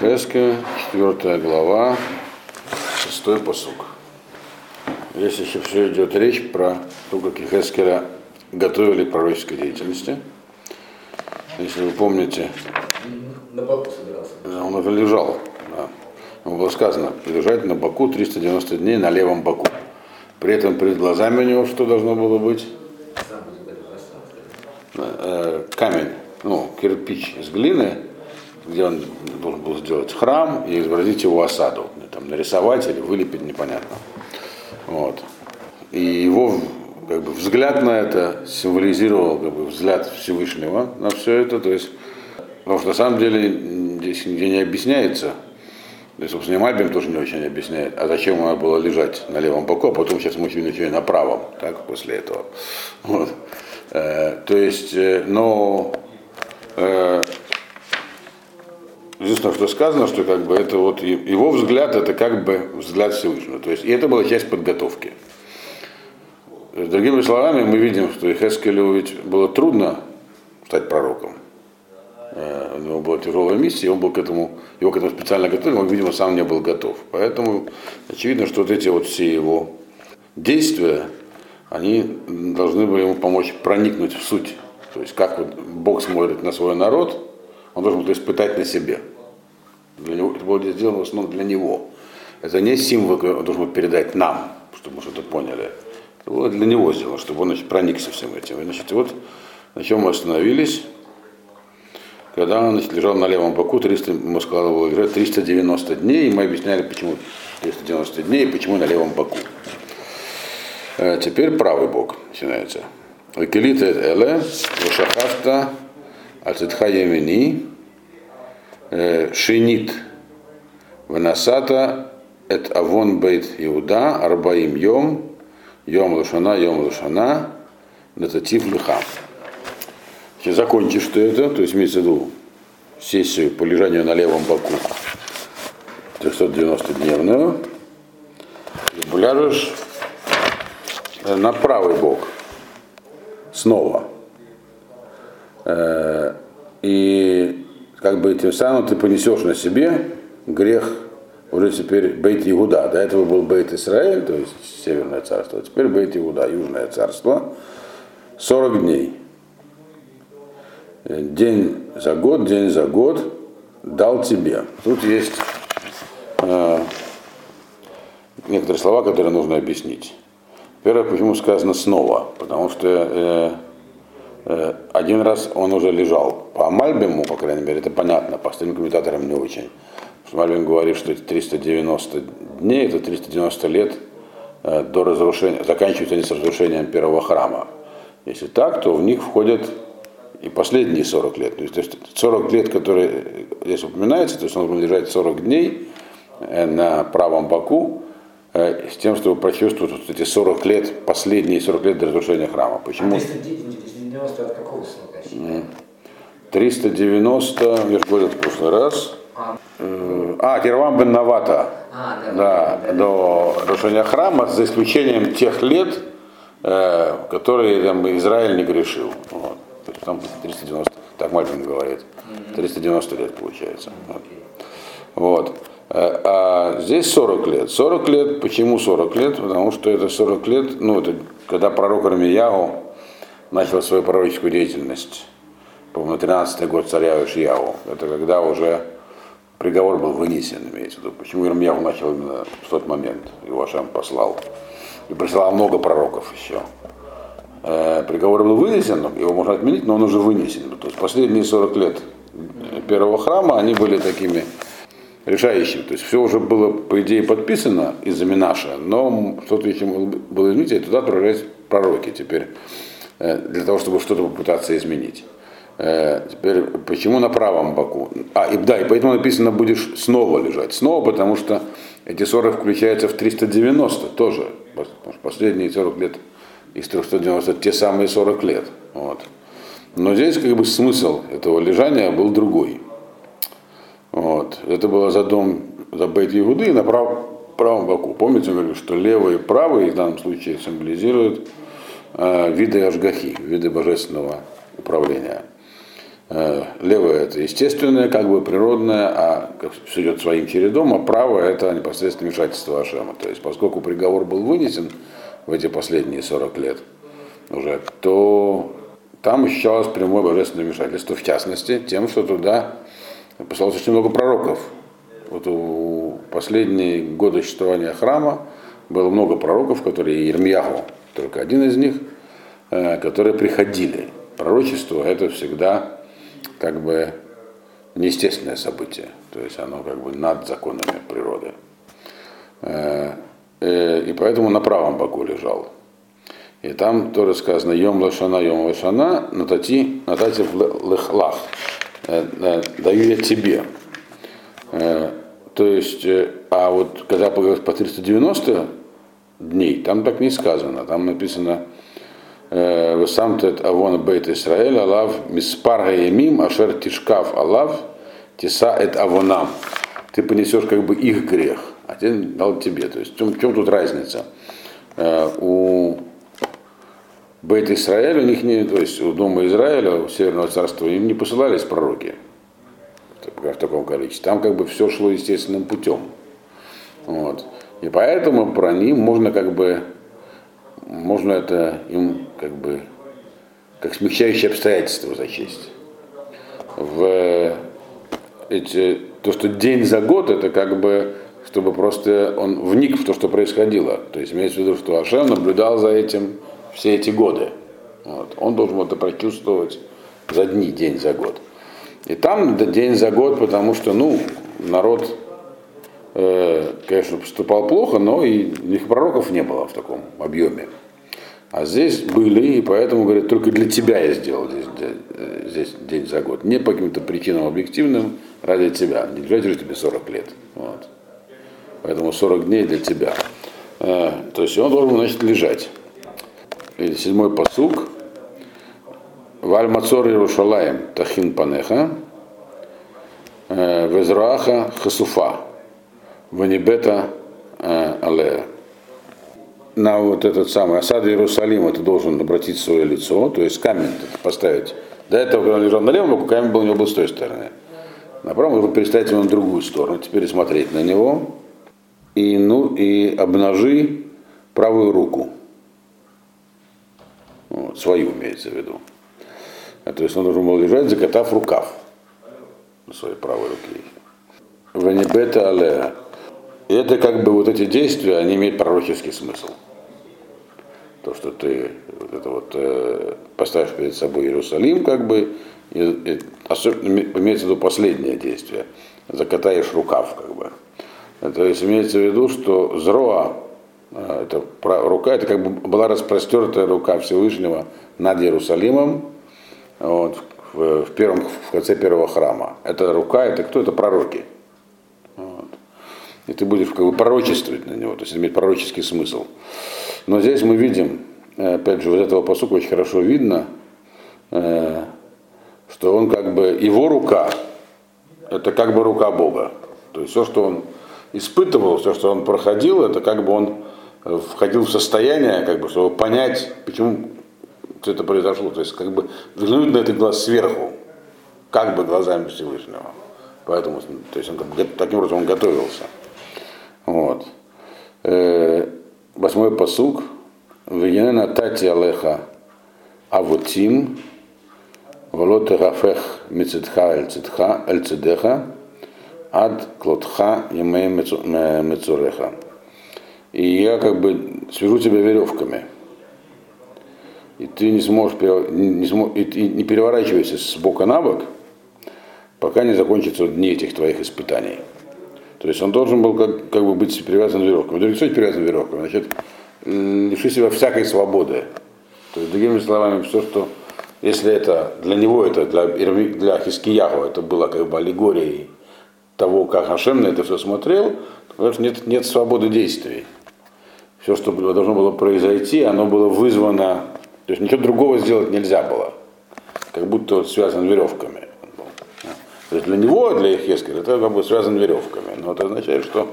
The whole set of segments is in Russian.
Хеска, 4 глава, 6 посук. Здесь еще все идет речь про то, как Хескера готовили к пророческой деятельности. Если вы помните, На боку собирался. он уже лежал. Да. Ему было сказано, лежать на боку 390 дней на левом боку. При этом перед глазами у него что должно было быть? Э, камень, ну, кирпич из глины, где он должен был сделать храм и изобразить его осаду. Там, нарисовать или вылепить, непонятно. Вот. И его как бы, взгляд на это символизировал как бы, взгляд Всевышнего на все это. То есть, потому что на самом деле здесь нигде не объясняется, да и, собственно, и Мальбим тоже не очень объясняет, а зачем надо было лежать на левом боку, а потом сейчас мы еще и на правом, так, после этого. Вот. Э, то есть, э, но э, единственное, что сказано, что как бы это вот его взгляд, это как бы взгляд Всевышнего. То есть, и это была часть подготовки. Другими словами, мы видим, что Хескелю ведь было трудно стать пророком. Э, У него была тяжелая миссия, он был к этому, его к этому специально готовили, он, видимо, сам не был готов. Поэтому очевидно, что вот эти вот все его действия, они должны были ему помочь проникнуть в суть. То есть как вот Бог смотрит на свой народ, он должен был испытать на себе. Для него, это было сделано в основном для него. Это не символ, который он должен был передать нам, чтобы мы что-то поняли. Это было для него сделано, чтобы он значит, проникся всем этим. И, значит, вот на чем мы остановились. Когда он значит, лежал на левом боку, 300, мы сказали, было лежать 390 дней, и мы объясняли, почему 390 дней и почему на левом боку. Э, Теперь правый бок начинается. Викелита эле, вешахафта, ацитха шинит, венасата, эт авон бейт Иуда, арбаим йом, йом лушана, йом лушана, нататив лихам. Если закончишь ты это, то есть имеется в виду сессию по лежанию на левом боку 390-дневную, и ляжешь э, на правый бок снова. Э, И как бы тем самым ты понесешь на себе грех уже теперь Бейт Иуда. До этого был Бейт Израиль, то есть Северное царство, а теперь Бейт Иуда, Южное царство. 40 дней. День за год, день за год дал тебе. Тут есть э, некоторые слова, которые нужно объяснить. Первое, почему сказано снова, потому что э, один раз он уже лежал. По Мальбиму, по крайней мере, это понятно, по остальным комментаторам не очень. Мальбим говорит, что эти 390 дней, это 390 лет э, до разрушения, заканчиваются они с разрушением первого храма. Если так, то в них входят и последние 40 лет. То есть, то есть 40 лет, которые здесь упоминаются, то есть он должен лежать 40 дней э, на правом боку, э, с тем, чтобы прочувствовать вот эти 40 лет, последние 40 лет до разрушения храма. Почему? 390 от какого срока считаем? 390, я же говорил в прошлый раз. А, Кирвам бен Навата. а, да, Да, до разрушения храма, за исключением тех лет, э, которые там, Израиль не грешил. Вот. То есть там 390, так Мальбин говорит, 390 лет получается. Вот. Э, А здесь 40 лет. 40 лет, почему 40 лет? Потому что это 40 лет, ну, это когда пророк Армиягу начал свою пророческую деятельность. По-моему, 13 год царя Ишияу. Это когда уже приговор был вынесен, имеется в виду. Почему Ирмияху начал именно в тот момент, его Ашем послал. И присылал много пророков еще. Э, приговор был вынесен, его можно отменить, но он уже вынесен. То есть последние 40 лет первого храма, они были такими решающими. То есть все уже было, по идее, подписано из-за Минаша, но что-то еще было изменить, и туда отправлялись пророки теперь, для того, чтобы что-то попытаться изменить. Э, Теперь, почему на правом боку? А, и да, и поэтому написано, будешь снова лежать. Снова, потому что эти 40 включаются в 390 тоже. Последние 40 лет из 390 те самые 40 лет. Вот. Но здесь как бы смысл этого лежания был другой. Вот. Это было за дом, за Бейт Иуды на прав, правом боку. Помните, я говорю, что левый и правый в данном случае символизируют э, виды Ашгахи, виды божественного управления. Э, левое это естественное, как бы природное, а все идет своим чередом, а правое это непосредственно вмешательство Ашема. То есть поскольку приговор был вынесен в эти последние 40 лет уже, то там ощущалось прямое божественное вмешательство, в частности, тем, что туда послалось очень много пророков. Вот у последние годы существования храма было много пророков, которые Ермияху, только один из них, э, которые приходили. Пророчество это всегда как бы неестественное событие, то есть оно как бы над законами природы. Э, э, и поэтому на правом боку лежал. И там тоже сказано Йом Лашана, Йом Лашана, Натати, Натати Лехлах, даю я тебе. То есть, а вот когда поговорить по 390 дней, там так не сказано, там написано Весамтет Авон Бейт Исраэль, Алав Миспар Гаямим, Ашер Тишкав Алав, Тиса Эт Авонам. Ты понесешь как бы их грех, а тебе дал тебе. То есть в чем, в чем тут разница? У Бейт Исраэля, у них не, то есть у Дома Израиля, у Северного Царства, им не посылались пророки в таком количестве. Там как бы все шло естественным путем. Вот. И поэтому про них можно как бы можно это им как бы как смягчающее обстоятельство зачесть. В эти, то, что день за год, это как бы, чтобы просто он вник в то, что происходило. То есть имеется в виду, что Ашем наблюдал за этим все эти годы. Вот. Он должен это прочувствовать за дни, день за год. И там день за год, потому что, ну, народ, конечно, поступал плохо, но и их пророков не было в таком объеме. А здесь были, и поэтому, говорят, только для тебя я сделал здесь, здесь день за год. Не по каким-то причинам объективным, ради тебя. Не для тебе 40 лет. Вот. Поэтому 40 дней для тебя. Э, то есть он должен, значит, лежать. И седьмой посук. Валь Мацор Иерушалаем Тахин Панеха. Э, Везруаха Хасуфа. Ванибета Алея на вот этот самый осад Иерусалима ты должен обратить свое лицо, то есть камень поставить. До этого, когда он лежал на левом камень был у него был с той стороны. На правом нужно переставить его на другую сторону, теперь смотреть на него. И, ну, и обнажи правую руку. Вот, свою имеется в виду. А, то есть он должен был лежать, закатав рукав своей правой руке. Ванибета алея. И это как бы вот эти действия, они имеют пророческий смысл то, что ты вот это вот э, поставишь перед собой Иерусалим, как бы, и, и, особенно имеется в виду последнее действие, закатаешь рукав, как бы. То есть имеется в виду, что зроа, э, это рука, это как бы была распростертая рука Всевышнего над Иерусалимом, вот, в, в, первом, в конце первого храма. Это рука, это кто? Это пророки. И ты будешь как бы пророчествовать на него, то есть иметь пророческий смысл. Но здесь мы видим, э, опять же, вот этого посука очень хорошо видно, э, что он как бы, его рука, это как бы рука Бога. То есть все, что он испытывал, все, что он проходил, это как бы он э, входил в состояние, как бы, чтобы понять, почему это произошло. То есть как бы взглянуть на этот глаз сверху, как бы глазами Всевышнего. Поэтому, то есть он, таким образом он готовился. Вот восьмой посук, Вегенена тати алеха авутим, волот гафех мицетха эль цедеха, ад клотха емей мецуреха. И я как бы свяжу тебя веревками. И ты не сможешь, не, сможешь, и не переворачивайся с бока на бок, пока не закончатся дни этих твоих испытаний. То есть он должен был как, как бы быть привязан веревками. Вдруг что привязан веревками? Значит, лиши себя всякой свободы. То есть, другими словами, все, что если это для него, это для, для Хискияху, это было как бы аллегорией того, как Хашем на это все смотрел, то нет, нет свободы действий. Все, что должно было произойти, оно было вызвано, то есть ничего другого сделать нельзя было. Как будто связан веревками. То есть для него, для Ихескеля, это как бы связано веревками. Но это означает, что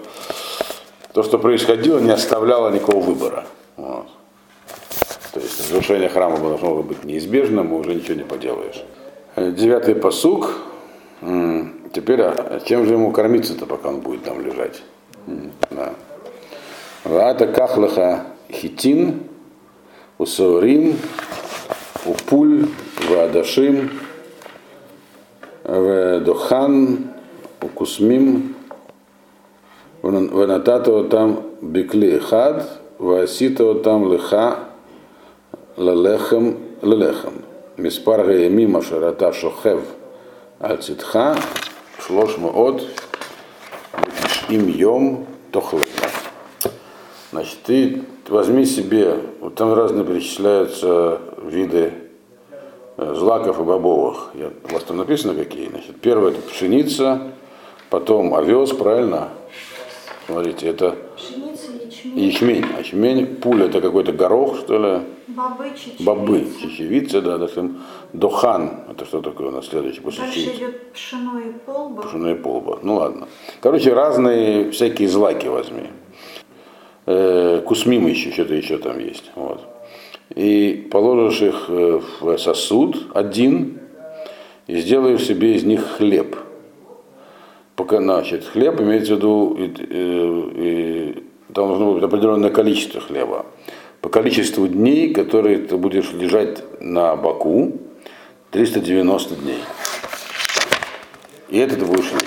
то, что происходило, не оставляло никакого выбора. Вот. То есть разрушение храма должно быть неизбежным, и уже ничего не поделаешь. Девятый посук. Теперь, а чем же ему кормиться-то, пока он будет там лежать? Да. Ваата кахлаха хитин, усаурим, упуль, в Дохан, у Кусмим, в Нататова там бекли Хад, в Аситова там Леха Лелехем Лелехем. Миспар Гаямима Шарата Шохев Альцитха Шлош Моот Им Йом Тохле. Значит, ты возьми себе, вот там разные перечисляются виды злаков и бобовых. Я, у вас там написано какие? Значит, первое это пшеница, потом овес, правильно? Смотрите, это Пшеница, ячмень, ячмень. А ячмень, пуля это какой-то горох, что ли? бобы, чечевица. Бобы, чечевица, да, допустим, дохан, это что такое у нас следующий после Дальше чечевицы? идет пшено и полба. Пшеная полба. Ну ладно. Короче, разные всякие злаки возьми. Э, кусмимы еще, что-то еще там есть. Вот. И положишь их э, в сосуд один и сделаешь себе из них хлеб. Пока, значит, хлеб имеется в виду, и, и- и там должно быть определенное количество хлеба. По количеству дней, которые ты будешь лежать на боку, 390 дней. И это ты будешь есть.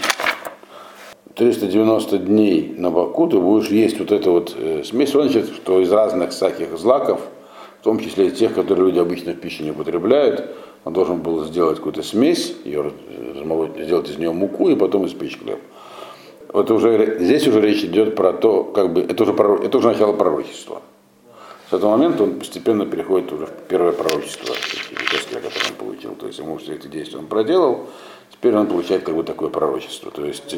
390 дней на боку ты будешь есть вот эту вот э, смесь, Он значит, что из разных всяких злаков, том числе и тех, которые люди обычно в пищу не употребляют, он должен был сделать какую-то смесь, ее, сделать из нее муку и потом испечь хлеб. Вот уже, здесь уже речь идет про то, как бы, это уже, пророк- это уже начало пророчества. С этого момента он постепенно переходит уже в первое пророчество, которое он получил. То есть ему все эти действия он проделал, теперь он получает как бы такое пророчество. То есть,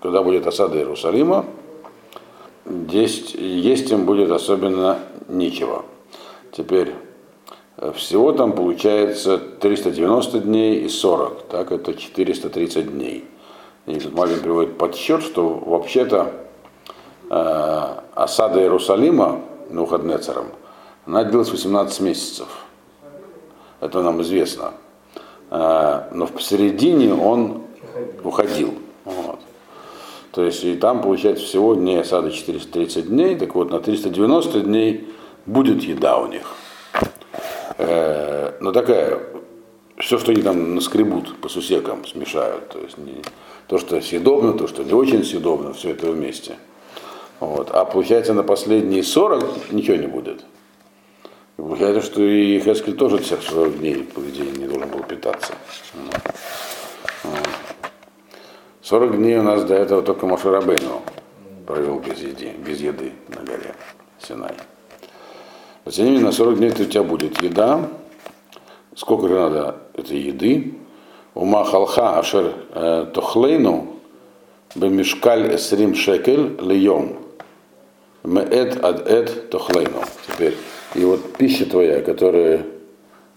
когда будет осада Иерусалима, есть, есть им будет особенно нечего. Теперь э, всего там получается 390 дней и 40, так это 430 дней. И Мальвин приводит подсчет, что вообще-то э, осада Иерусалима Нухаднецером, она длилась 18 месяцев. Это нам известно. Э, но в посередине он уходил. Вот. То есть и там получается всего дней осады 430 дней, так вот на 390 дней будет еда у них. Э, но такая, все, что они там наскребут по сусекам, смешают. То есть не, то, что съедобно, то, что не очень съедобно, все это вместе. Вот. А получается на последние 40 ничего не будет. И получается, что и Хескель тоже всех 40 дней, по идее, не должен был питаться. Вот. Вот. 40 дней у нас до этого только Машарабейну провел без еды, без еды на горе Синай. Но тем на 40 дней у тебя будет еда. Сколько же надо этой еды? Ума халха ашер э, тохлейну бемешкаль эсрим шекель льем. Меэд ад эд тохлейну. Теперь, и вот пища твоя, которая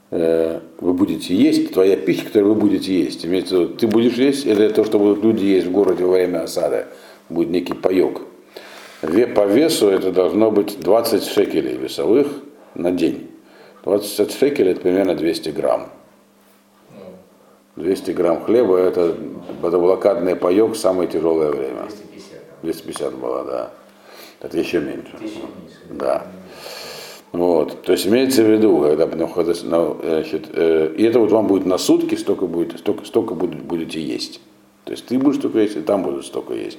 э, вы будете есть, твоя пища, которую вы будете есть. Имеется в виду, ты будешь есть, это то, что будут люди есть в городе во время осады. Будет некий паек. По весу это должно быть 20 шекелей весовых на день. 20 шекелей это примерно 200 грамм. 200 грамм хлеба это, это блокадный паек в самое тяжелое время. 250 там. 250 было, да. Это еще меньше. Да. Вот. То есть имеется в виду, когда значит, э, и это вот вам будет на сутки, столько, будет, столько, столько будет- будете есть. То есть ты будешь столько есть, и там будут столько есть.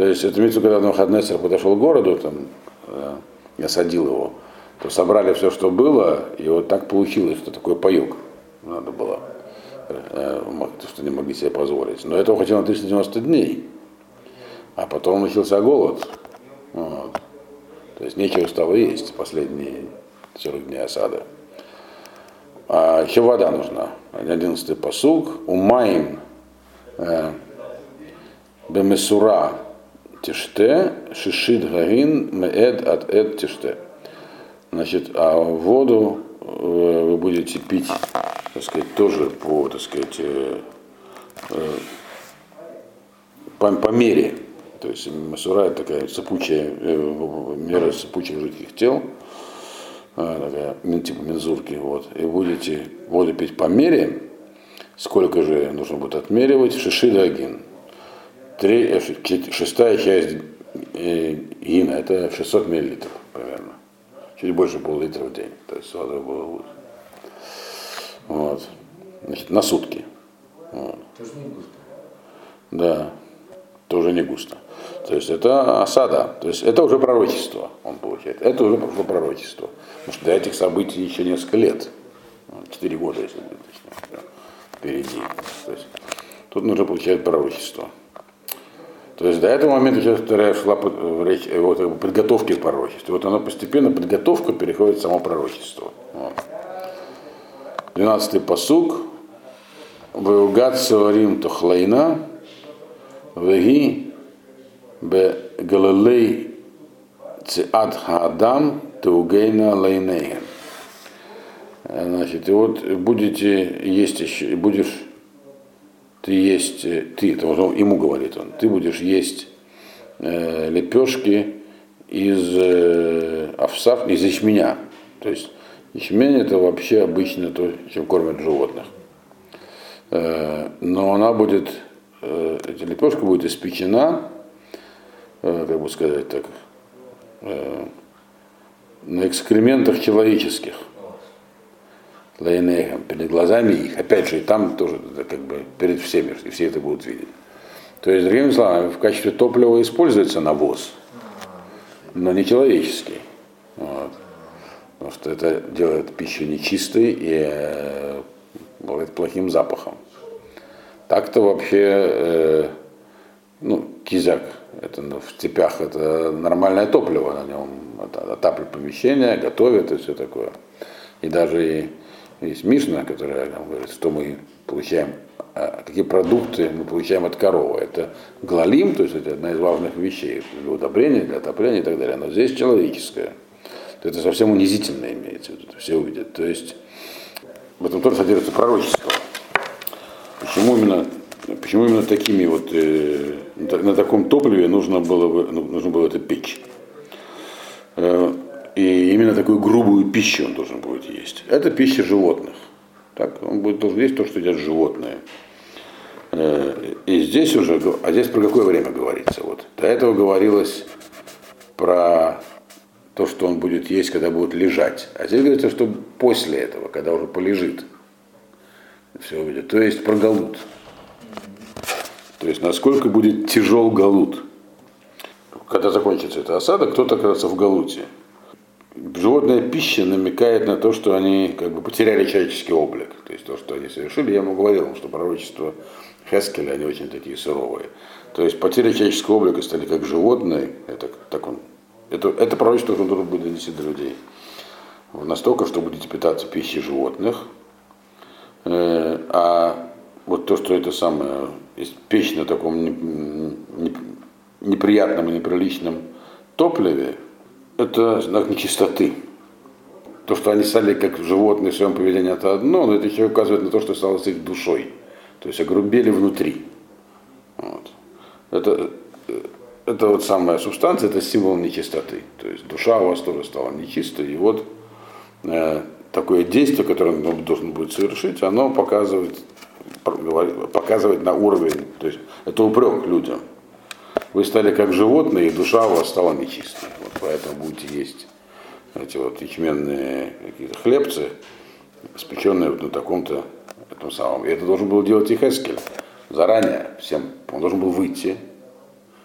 То есть это имеется в виду, когда Навуходоносор подошел к городу, там, э, и осадил его, то собрали все, что было, и вот так получилось, что такой паек надо было, э, что не могли себе позволить. Но этого хватило на 390 дней. А потом начался голод. Вот. То есть нечего стало есть последние 40 дней осады. А еще вода нужна. 11 посуг. Умаем э, бемесура тиште, шишит гарин меэд от эд тиште. Значит, а воду э, вы будете пить, так сказать, тоже по, так сказать, э, э, по, по мере. То есть масура это такая сыпучая, мера сыпучих жидких тел, такая, типа мензурки, вот. И будете воду пить по мере, Сколько же нужно будет отмеривать? Шишида агин. Три, э, шестая часть э, гина, это 600 миллилитров примерно. Чуть больше пол-литра в день. То есть воды было лучше. Вот. Значит, на сутки. Вот. Тоже не густо. Да, тоже не густо. То есть это осада, то есть это уже пророчество он получает. Это уже прошло пророчество. Потому что до этих событий еще несколько лет. Четыре года, если точнее, впереди. То есть тут нужно получать пророчество. То есть до этого момента вторая шла речь вот, как бы, подготовки к пророчеству. Вот оно постепенно, подготовка переходит в само пророчество. Вот. 12-й пасук. ועוגת שעורים תאכלנה. והיא בגללי צאת האדם תעוגנה לעיניהם. Значит, и вот будете есть еще, будешь ты есть, ты, это уже ему говорит он, ты будешь есть э, лепешки из э, овса, из ячменя. То есть ячмень это вообще обычно то, чем кормят животных. Э, но она будет, э, эта лепешка будет испечена, э, как бы сказать так, э, на экскрементах человеческих. Лайнехам, перед глазами их. Опять же, и там тоже это как бы перед всеми, и все это будут видеть. То есть, другими словами, в качестве топлива используется навоз, но не человеческий. Вот. Потому что это делает пищу нечистой и э, бывает плохим запахом. Так-то вообще, э, ну, кизяк, это в степях это нормальное топливо, на нем отапливает помещение, готовят и все такое. И даже и есть Мишна, которая говорит, что мы получаем, а, какие продукты мы получаем от коровы. Это глалим, то есть это одна из важных вещей для удобрения, для отопления и так далее. Но здесь человеческое. То это совсем унизительно имеется в все увидят. То есть в этом тоже содержится пророчество. Почему именно, почему именно такими вот, э, на таком топливе нужно было, бы, ну, нужно было это печь? И именно такую грубую пищу он должен будет есть. Это пища животных. Так, он будет должен есть то, что едят животные. Э, и здесь уже, а здесь про какое время говорится? Вот. До этого говорилось про то, что он будет есть, когда будет лежать. А здесь говорится, что после этого, когда уже полежит, все увидит. То есть про галут. То есть насколько будет тяжел галут. Когда закончится эта осада, кто-то окажется в галуте животная пища намекает на то, что они как бы потеряли человеческий облик. То есть то, что они совершили, я ему говорил, что пророчество Хескеля, они очень такие суровые. То есть потеря человеческого облика стали как животные, это, так он, это, это пророчество должен будет донести до людей. Настолько, что будете питаться пищей животных, э, а вот то, что это самое, печь на таком не, не, неприятном и неприличном топливе, это знак нечистоты. То, что они стали как животные в своем поведении, это одно, но это еще указывает на то, что стало с их душой. То есть огрубели внутри. Вот. Это, это вот самая субстанция, это символ нечистоты. То есть душа у вас тоже стала нечистой. И вот э, такое действие, которое он должен будет совершить, оно показывает, показывает на уровень, то есть это упрек людям. Вы стали как животные, и душа у вас стала нечистой. Вот поэтому будете есть эти вот ячменные какие-то хлебцы, спеченные вот на таком-то этом самом. И это должен был делать и Хескель заранее всем. Он должен был выйти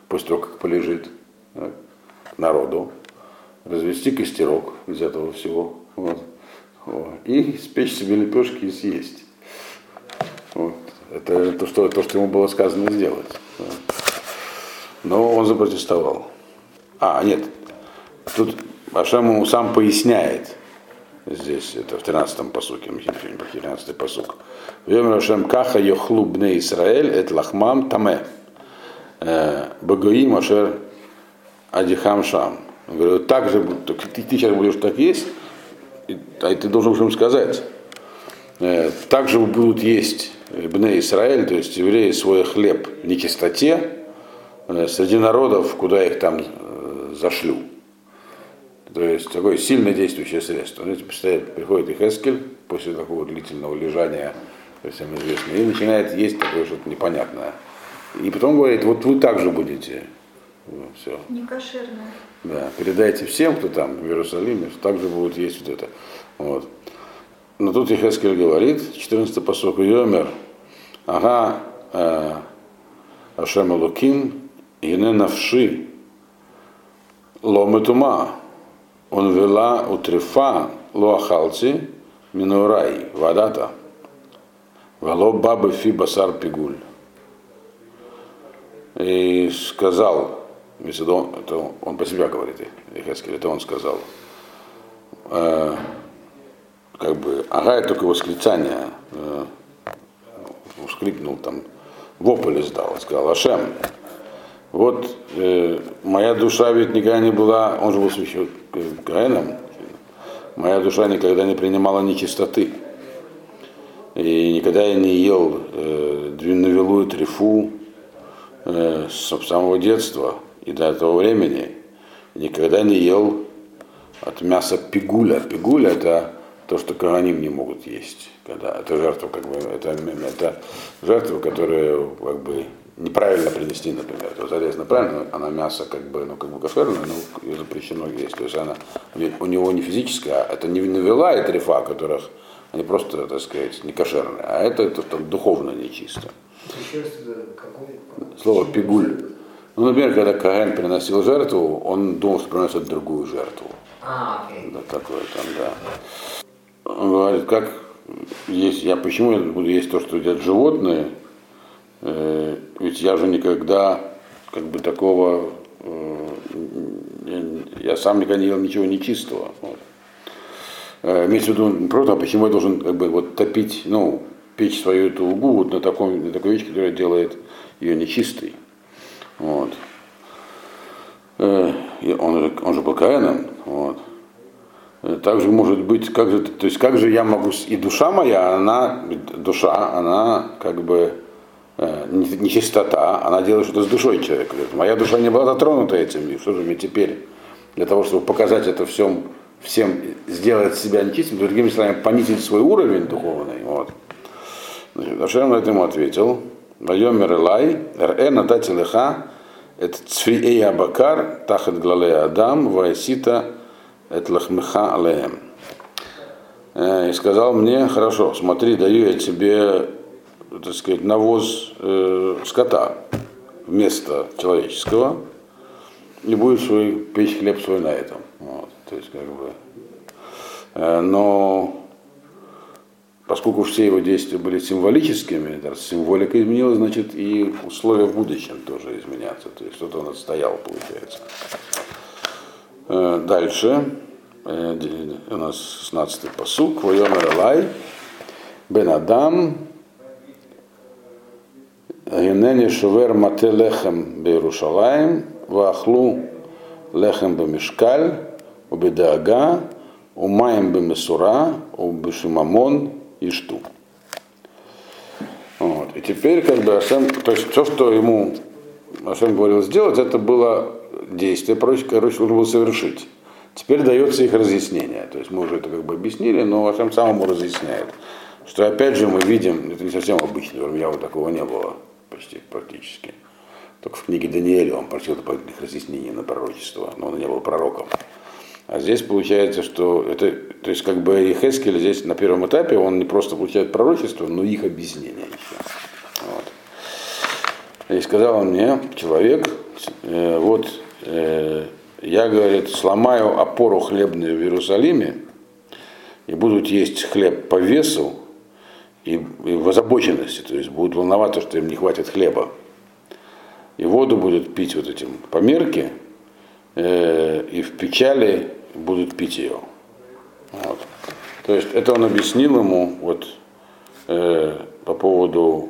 после того, как полежит к народу, развести костерок из этого всего. Вот, вот, и спечь себе лепешки и съесть. Вот. Это то что, то, что ему было сказано сделать. Но он запротестовал. А, нет, тут ему сам поясняет, здесь, это в 13-м посуке, мы 13-й посук. Вем Ашем каха йохлу бне Исраэль, эт лахмам таме. Э, Багоим ашер адихам шам. Он говорит, так же, ты, ты сейчас будешь так есть, а ты должен им сказать. Э, так же будут есть Бне Израиль, то есть евреи свой хлеб в нечистоте, среди народов, куда их там э, зашлю. То есть такое сильно действующее средство. Знаете, представляете, приходит Ихескель после такого длительного лежания всем известно, и начинает есть такое что-то непонятное. И потом говорит, вот вы также будете. все. Некошерное. Да, передайте всем, кто там в Иерусалиме, что также будут есть вот это. Вот. Но тут Ехескель говорит, 14 посок Йомер, ага, э, Ашем Луким, Ине Навши, Лометума, он вела утрифа лоахалци минурай, вадата, вало бабы фи басар пигуль. И сказал, если это он по себе говорит, Ехескель, это он сказал, э, как бы, ага, это только восклицание, э, вскрикнул там, вопль издал, сказал, Ашем, вот э, моя душа ведь никогда не была, он же был священным Гаэном, моя душа никогда не принимала нечистоты. И никогда я не ел э, двиновелую трефу э, с самого детства и до этого времени. Никогда не ел от мяса пигуля. Пигуля это то, что кораним не могут есть. Когда, это жертва, как бы, это, это жертва, которая как бы неправильно принести, например. То, соответственно, правильно, она мясо как бы, ну, как бы кошерное, но ее запрещено есть. То есть она, у него не физическая, это не навела и трефа, которых они просто, так сказать, не кошерные, а это, это, это духовно нечисто. Слово пигуль. Ну, например, когда Каин приносил жертву, он думал, что приносит другую жертву. А, окей. Да, такое там, да. Он говорит, как есть, я почему я буду есть то, что едят животные, Э, ведь я же никогда как бы такого, э, я, сам никогда не ел ничего нечистого. Вот. Э, имеется в виду просто, а почему я должен как бы вот топить, ну, печь свою эту угу вот на, таком, на такой вещи, которая делает ее нечистой. Вот. Он, он же был Каином, вот. Также может быть, как же, то есть как же я могу, и душа моя, она, душа, она как бы Э, нечистота, она делает что-то с душой человека. Моя душа не была затронута этим, и что же мне теперь для того, чтобы показать это всем, всем сделать себя нечистым, другими словами, понизить свой уровень духовный. Вот. Значит, Ашем на это ему ответил, Вайомер Элай, РЭ натати леха, это цфриэй абакар, тахат глале адам, вайсита, это лахмеха алеем. Э, и сказал мне, хорошо, смотри, даю я тебе так сказать, навоз э, скота вместо человеческого, и будет свой, печь хлеб свой на этом. Вот, то есть, как бы, э, но поскольку все его действия были символическими, да, символика изменилась, значит, и условия в будущем тоже изменятся. То есть что-то он отстоял, получается. Э, дальше э, у нас 16-й посук. Вайомер Алай, Бен Адам, Генени шувер мате лехем бейрушалаем, вахлу лехем бемешкаль, убедаага, умаем бемесура, убешимамон и шту. Вот. И теперь как бы Ашем, то есть все, что ему Ашем говорил сделать, это было действие, короче, короче, нужно было совершить. Теперь дается их разъяснение. То есть мы уже это как бы объяснили, но Ашем сам ему разъясняет. Что опять же мы видим, это не совсем обычно, у меня вот такого не было почти практически. Только в книге Даниэля он просил дополнительных разъяснений на пророчество, но он не был пророком. А здесь получается, что это, то есть как бы Хескель здесь на первом этапе, он не просто получает пророчество, но их объяснение еще. Вот. И сказал он мне, человек, э, вот э, я, говорит, сломаю опору хлебную в Иерусалиме, и будут есть хлеб по весу, и, и в озабоченности, то есть будут волноваться, что им не хватит хлеба. И воду будут пить вот этим по мерке, э, и в печали будут пить ее. Вот. То есть это он объяснил ему вот, э, по поводу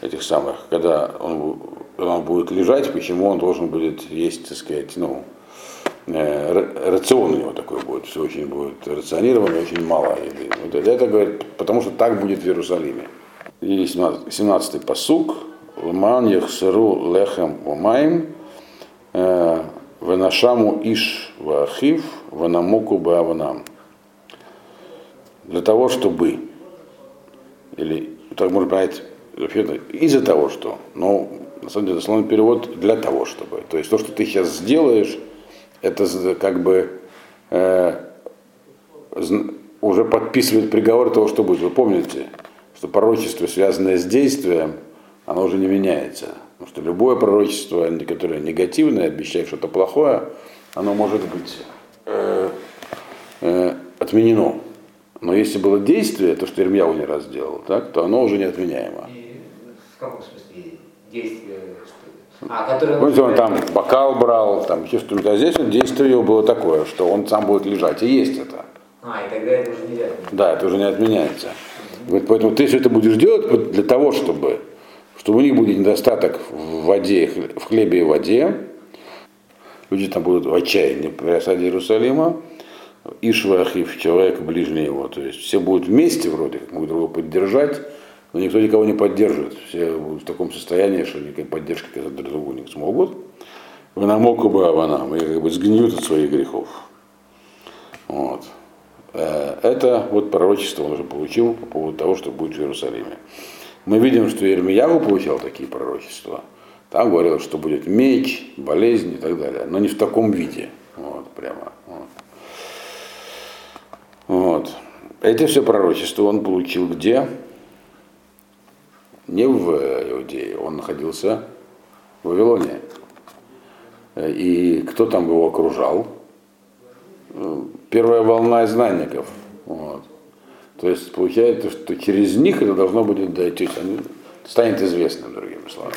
этих самых, когда он, он будет лежать, почему он должен будет есть, так сказать, ну, рацион у него такой будет, все очень будет рационировано, очень мало еды. Вот это говорит, потому что так будет в Иерусалиме. И 17-й посук, Лман Яхсеру Лехем Умаем, э, Венашаму Иш Вахив, Ванамуку Бааванам. Для того, чтобы, или так можно понять, из-за того, что, но на самом деле дословный перевод для того, чтобы. То есть то, что ты сейчас сделаешь, это как бы э, уже подписывает приговор того, что будет. Вы помните, что пророчество, связанное с действием, оно уже не меняется. Потому что любое пророчество, которое негативное, обещает что-то плохое, оно может быть э, э, отменено. Но если было действие, то, что Ирмьяу не раз делал, так, то оно уже не отменяемо. И в каком смысле действие? А. Помните, он там бокал брал, там еще что-нибудь, а здесь вот действие его было такое, что он сам будет лежать, и есть это. А, и тогда это уже нельзя. Да, это уже не отменяется. Вот поэтому ты все это будешь делать для того, чтобы, чтобы у них будет недостаток в воде, в хлебе и воде. Люди там будут в отчаянии при осаде Иерусалима. Ишвахив, человек ближний его. То есть все будут вместе вроде, как могут друг друга поддержать, но никто никого не поддержит. Все в таком состоянии, что никакой поддержки друг другу не смогут. Вы намоку бы аванам, и как бы сгниют от своих грехов. Вот. Э, Это вот пророчество он уже получил по поводу того, что будет в Иерусалиме. Мы видим, что Ермиягу получал такие пророчества. Там говорилось, что будет меч, болезнь и так далее. Но не в таком виде. Вот, прямо. Вот. Вот. Эти все пророчества он получил где? Не в Иудее, он находился в Вавилоне. И кто там его окружал? Первая волна изгнанников. Вот. То есть получается, что через них это должно будет дойти, они- станет известным, другими словами.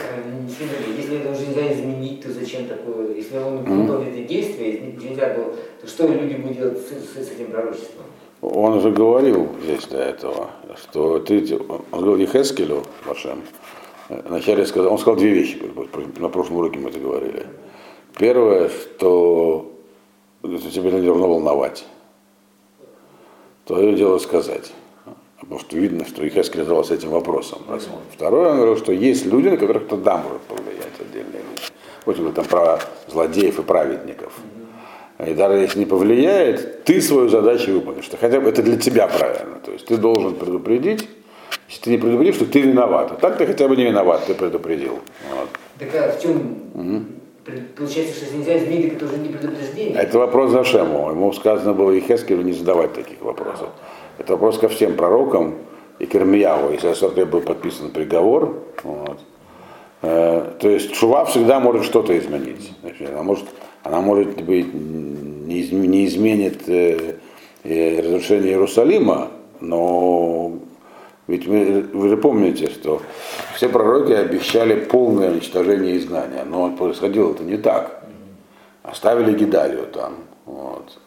Если это уже нельзя изменить, то зачем такое? Если он эти действия, изменить нельзя было, то что люди будут делать с- с этим пророчеством? Он уже говорил здесь до этого, что ты, он говорил Ехескелю вашем, вначале сказал, он сказал две вещи, на прошлом уроке мы это говорили. Первое, что тебя не должно волновать. Твое дело сказать. Потому что видно, что Ехескель задавался этим вопросом. Второе, он говорил, что есть люди, на которых тогда может повлиять отдельные люди. Вот он говорит там про злодеев и праведников. И даже если не повлияет, ты свою задачу выполнишь. Что хотя бы это для тебя правильно. То есть ты должен предупредить. Если ты не предупредишь, что ты виноват. А так ты хотя бы не виноват, ты предупредил. Вот. Так а в чем? Пред- Получается, что если нельзя изменить, это уже не предупреждение. Это вопрос Зашему. Ему сказано было Ехескелю не задавать таких вопросов. Это вопрос ко всем пророкам и к Ирмияву, если сорке был подписан приговор. Вот. Э, то есть Шува всегда может что-то изменить. Значит, Она может, она может быть не, не изменит э, э, разрушение Иерусалима, но ведь вы, вы же помните, что все пророки обещали полное уничтожение изгнания, но происходило это не так. Оставили Гидалию там. Вот.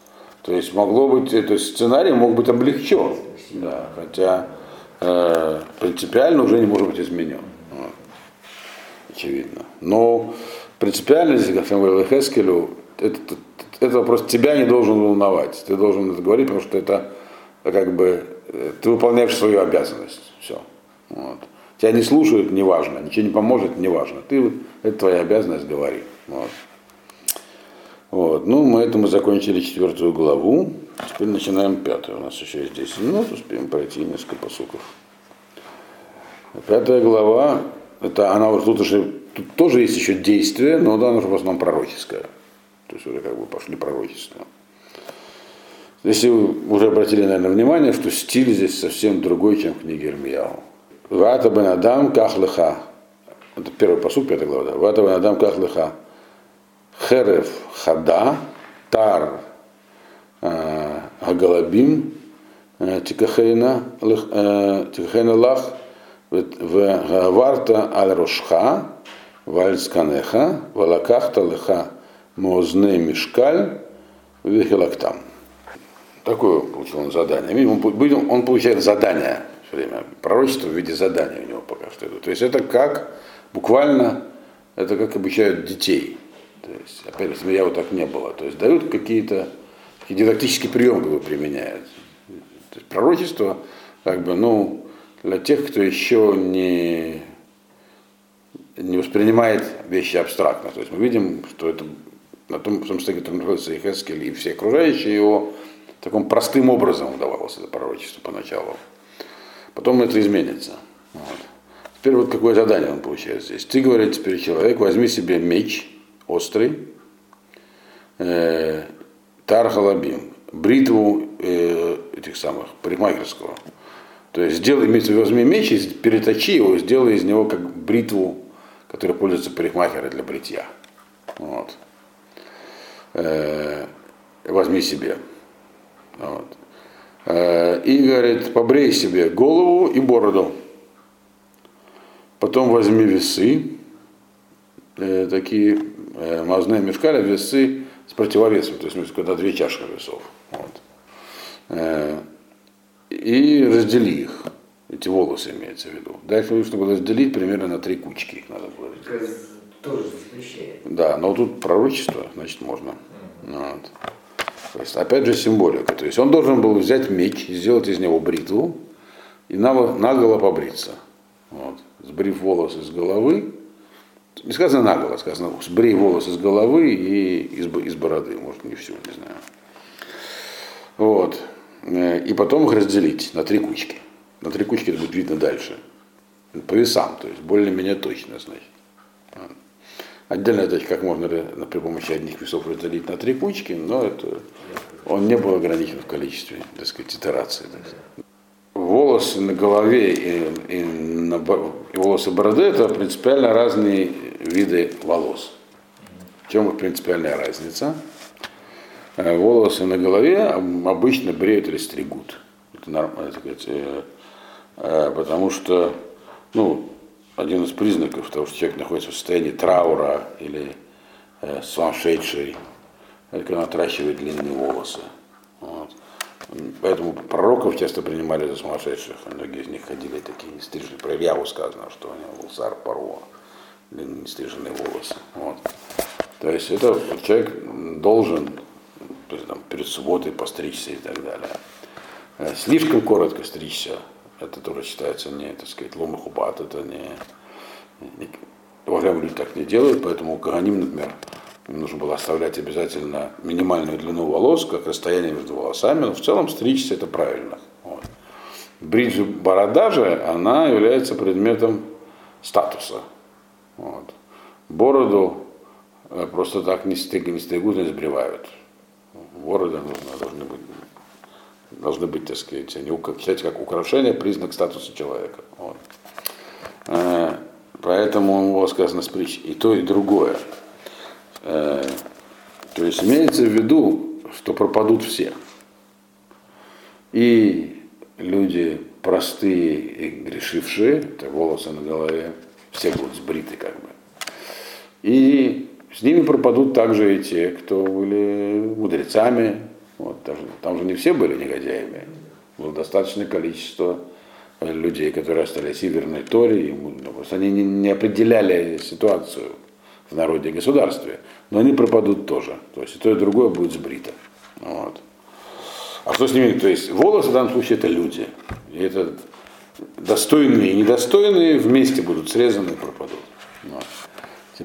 То есть могло быть, то есть сценарий мог быть облегчен, да, хотя э, принципиально уже не может быть изменен. Вот. Очевидно. Но принципиально здесь, как Самуэлу Хескелю, этот, этот вопрос тебя не должен волновать. Ты должен это говорить, потому что это как бы э, ты выполняешь свою обязанность. Все. Вот. Тебя не слушают, неважно, ничего не поможет, неважно. Ты, это твоя обязанность, говори. Вот. Вот. Ну, мы это мы закончили четвертую главу. Теперь начинаем пятую. У нас еще есть 10 минут, успеем пройти несколько посуков. Пятая глава, это она вот тут уже, тут тоже есть еще действие, но да, она уже в основном пророческое. То есть уже как бы пошли пророчества. Если вы уже обратили, наверное, внимание, что стиль здесь совсем другой, чем в книге Ирмияу. Вата бен кахлыха. Это первый посуд, пятая глава. Да. Вата бен кахлыха. Херев хада, тар э, агалабим, э, тикахейна лых- э, тикахейна лах, варта аль рошха, валь сканеха, валакахта леха мозне мишкаль, вихилактам. Такое получил он задание. Он, получает задание все время. Пророчество в виде задания у него пока что идут. То есть это как буквально, это как обучают детей. То есть, опять же, я вот так не было. То есть дают какие-то такие дидактические приемы как бы применяют. То есть пророчество, как бы, ну, для тех, кто еще не, не воспринимает вещи абстрактно. То есть мы видим, что это на том, том числе, который находится и Хескель, и все окружающие его, таким простым образом удавалось это пророчество поначалу. Потом это изменится. Вот. Теперь вот какое задание он получает здесь. Ты, говорит теперь человек, возьми себе меч острый, э, тархалабим, бритву э, этих самых, парикмахерского. То есть сделай, возьми меч и переточи его, сделай из него как бритву, которой пользуются парикмахеры для бритья. Вот. Э, возьми себе. Вот. Э, и говорит, побрей себе голову и бороду. Потом возьми весы, э, такие э, мазные мешкали, весы с противовесом, то есть когда две чаши весов. Вот. Э, и раздели их, эти волосы имеется в виду. Дальше нужно было разделить примерно на три кучки их надо было. Тоже запрещает. Да, но тут пророчество, значит можно. Вот. То есть, опять же, символика. То есть он должен был взять меч, сделать из него бритву и наголо, наголо побриться. Вот. Сбрив волосы с головы, не сказано наголо, сказано сбрей волосы с головы и из, из бороды, может не всю, не знаю. Вот. Э, И потом их разделить на три кучки. На три кучки это будет видно дальше. По весам, то есть более-менее точно, значит. Вот. Отдельно, то есть, как можно при помощи одних весов разделить на три кучки, но это, он не был ограничен в количестве, так сказать, итераций. так сказать. Волосы на голове и, и, на, и волосы бороды это принципиально разные виды волос. В чем их принципиальная разница? Э, Волосы на голове об- обычно бреют или стригут. Это нормально, так сказать, э, э, потому что, ну, один из признаков того, что человек находится в состоянии траура или э, сумасшедший, это когда он отращивает длинные волосы. Вот. Поэтому пророков часто принимали за сумасшедших. Многие из них ходили такие стриженные. Про Ильяву сказано, что у него был царь Паро, длинные стриженные волосы. Вот. То есть это человек должен то есть, там, перед субботой постричься и так далее. Э, Слишком коротко стричься, это тоже считается не, так сказать, ломахубат, это не, не уважаемые люди так не делают, поэтому Каганим, например, им нужно было оставлять обязательно минимальную длину волос, как расстояние между волосами, но в целом стричься это правильно. Вот. Бриджи борода же, она является предметом статуса. Вот. Бороду э, просто так не, стыг, не стригут, не сбривают. Нужно, должны быть, должны быть, так сказать, они считать как украшение, признак статуса человека. Вот. Э, Поэтому него сказано спричь и то, и другое. Э, То есть имеется в виду, что пропадут все. И люди простые и грешившие, это волосы на голове, все будут сбриты как бы. И с ними пропадут также и те, кто были мудрецами. Вот, там, же, не все были негодяями. Было достаточное количество э, людей, которые остались и верны Торе, и ну, просто они не, не определяли ситуацию в народе и государстве, но они пропадут тоже. То есть и то, и другое будет сбрито. Вот. А что с ними? То есть волосы в данном случае это люди. И это достойные и недостойные вместе будут срезаны и пропадут.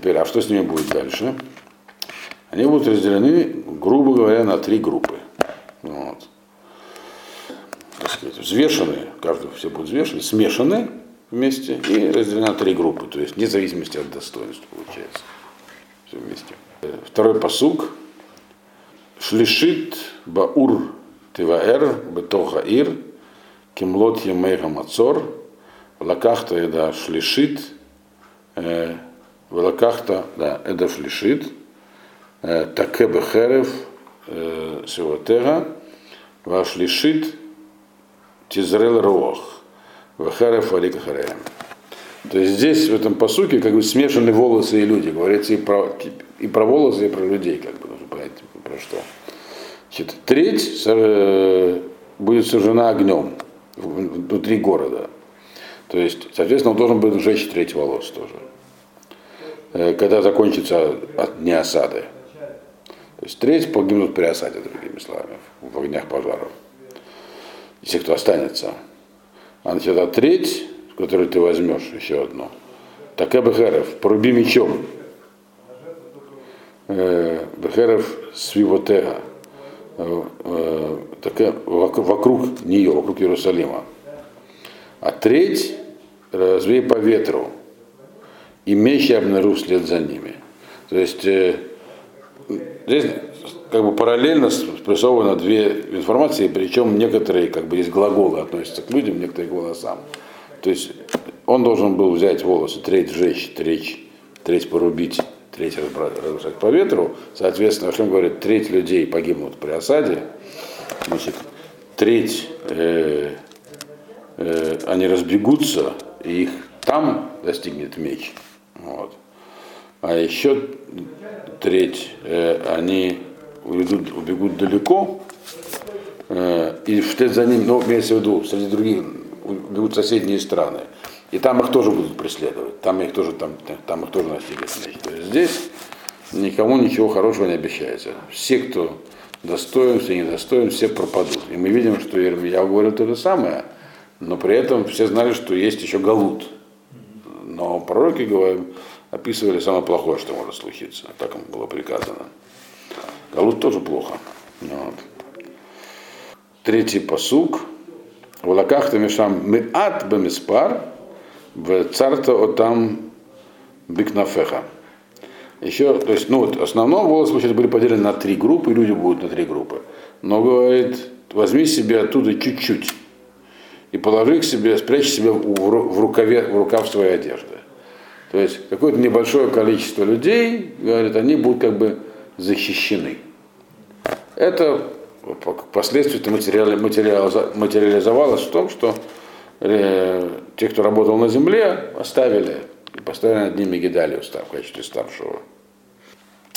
Теперь, а что с ними будет дальше? Они будут разделены, грубо говоря, на три группы. Вот. Так сказать, взвешены, каждый все будут взвешены, смешаны вместе и разделены на три группы, то есть вне зависимости от достоинства получается. Все вместе. Второй посук. Шлишит баур тиваэр бетоха ир кимлот емейха мацор лакахта еда шлишит э, Велакахта, да, Эда шлишит, э, таке бехерев э, севотега, вашлишит тизрел руох, вехерев валика. То есть здесь, в этом посуке, как бы смешаны волосы и люди. Говорится и про, и про волосы, и про людей, как бы нужно понять, про что. Значит, треть э, будет сожжена огнем внутри города. То есть, соответственно, он должен будет сжечь треть волос тоже когда закончится дни осады. То есть треть погибнут при осаде, другими словами, в огнях пожаров. Если кто останется. А значит, а треть, которую ты возьмешь, еще одну, так Бехерев, поруби мечом. Э, Бехерев свивотега. Э, э, так, вокруг нее, вокруг Иерусалима. А треть развей по ветру, и меч я обнаружу вслед за ними. То есть э, здесь как бы параллельно спрессованы две информации, причем некоторые как бы есть глаголы относятся к людям, некоторые к волосам. То есть он должен был взять волосы, треть сжечь, треть, треть порубить, треть разбросать по ветру. Соответственно, Ашем говорит, треть людей погибнут при осаде, значит, треть э, э, они разбегутся, и их там достигнет меч. Вот. А еще треть э, они уйдут, убегут далеко, э, и вслед за ним, ну, имеется в виду, среди других убегут соседние страны. И там их тоже будут преследовать, там их тоже, там, там их тоже меч. То есть здесь никому ничего хорошего не обещается. Все, кто достоин, все недостоин, все пропадут. И мы видим, что я говорю то же самое, но при этом все знали, что есть еще Галут. Но пророки говорят, описывали самое плохое, что может случиться. Так им было приказано. Галут тоже плохо. Вот. Третий посук. В лаках мешам меат бемиспар, в царта отам бикнафеха. Еще, то есть, ну вот, основном волосы сейчас были поделены на три группы, и люди будут на три группы. Но говорит, возьми себе оттуда чуть-чуть и положи к себе, спрячь себе в рукаве, в рукав своей одежды. То есть какое-то небольшое количество людей, говорят, они будут как бы защищены. Это впоследствии материализовалось в том, что э, те, кто работал на земле, оставили и поставили над ними гидалию в качестве старшего.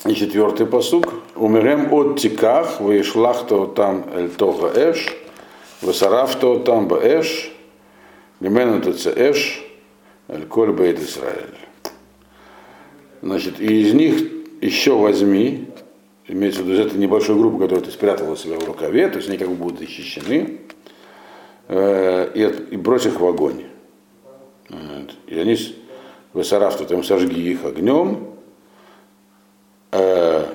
И четвертый посук. Умерем от тиках, вышлахто там эль тога эш, высарафто там ба эш, лимену эш, эль коль бейт Исраэль. Значит, и из них еще возьми, имеется в виду это небольшую группу, которую ты спрятал себя в рукаве, то есть они как бы будут защищены, э, и, и брось их в огонь. Вот. И они, высорав, то там сожги их огнем, э,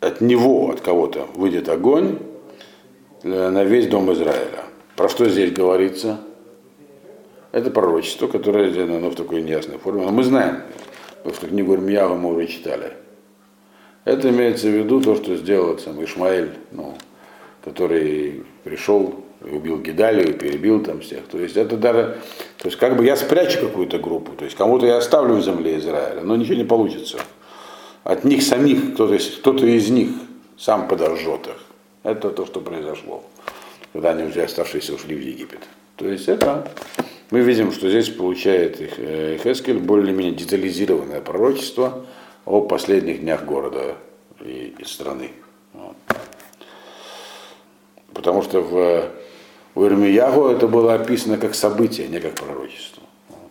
от него, от кого-то выйдет огонь на весь дом Израиля. Про что здесь говорится? Это пророчество, которое оно в такой неясной форме. Но мы знаем, потому что книгу Ирмиява мы уже читали. Это имеется в виду то, что сделал сам Ишмаэль, ну, который пришел убил Гидалию, перебил там всех. То есть это даже, то есть как бы я спрячу какую-то группу, то есть кому-то я оставлю в земле Израиля, но ничего не получится. От них самих, кто-то, кто-то из них сам подожжет их. Это то, что произошло, когда они уже оставшиеся ушли в Египет. То есть это мы видим, что здесь получает э, Хескель более-менее детализированное пророчество о последних днях города и, и страны. Потому что в, у Ирмиягу это было описано как событие, не как пророчество.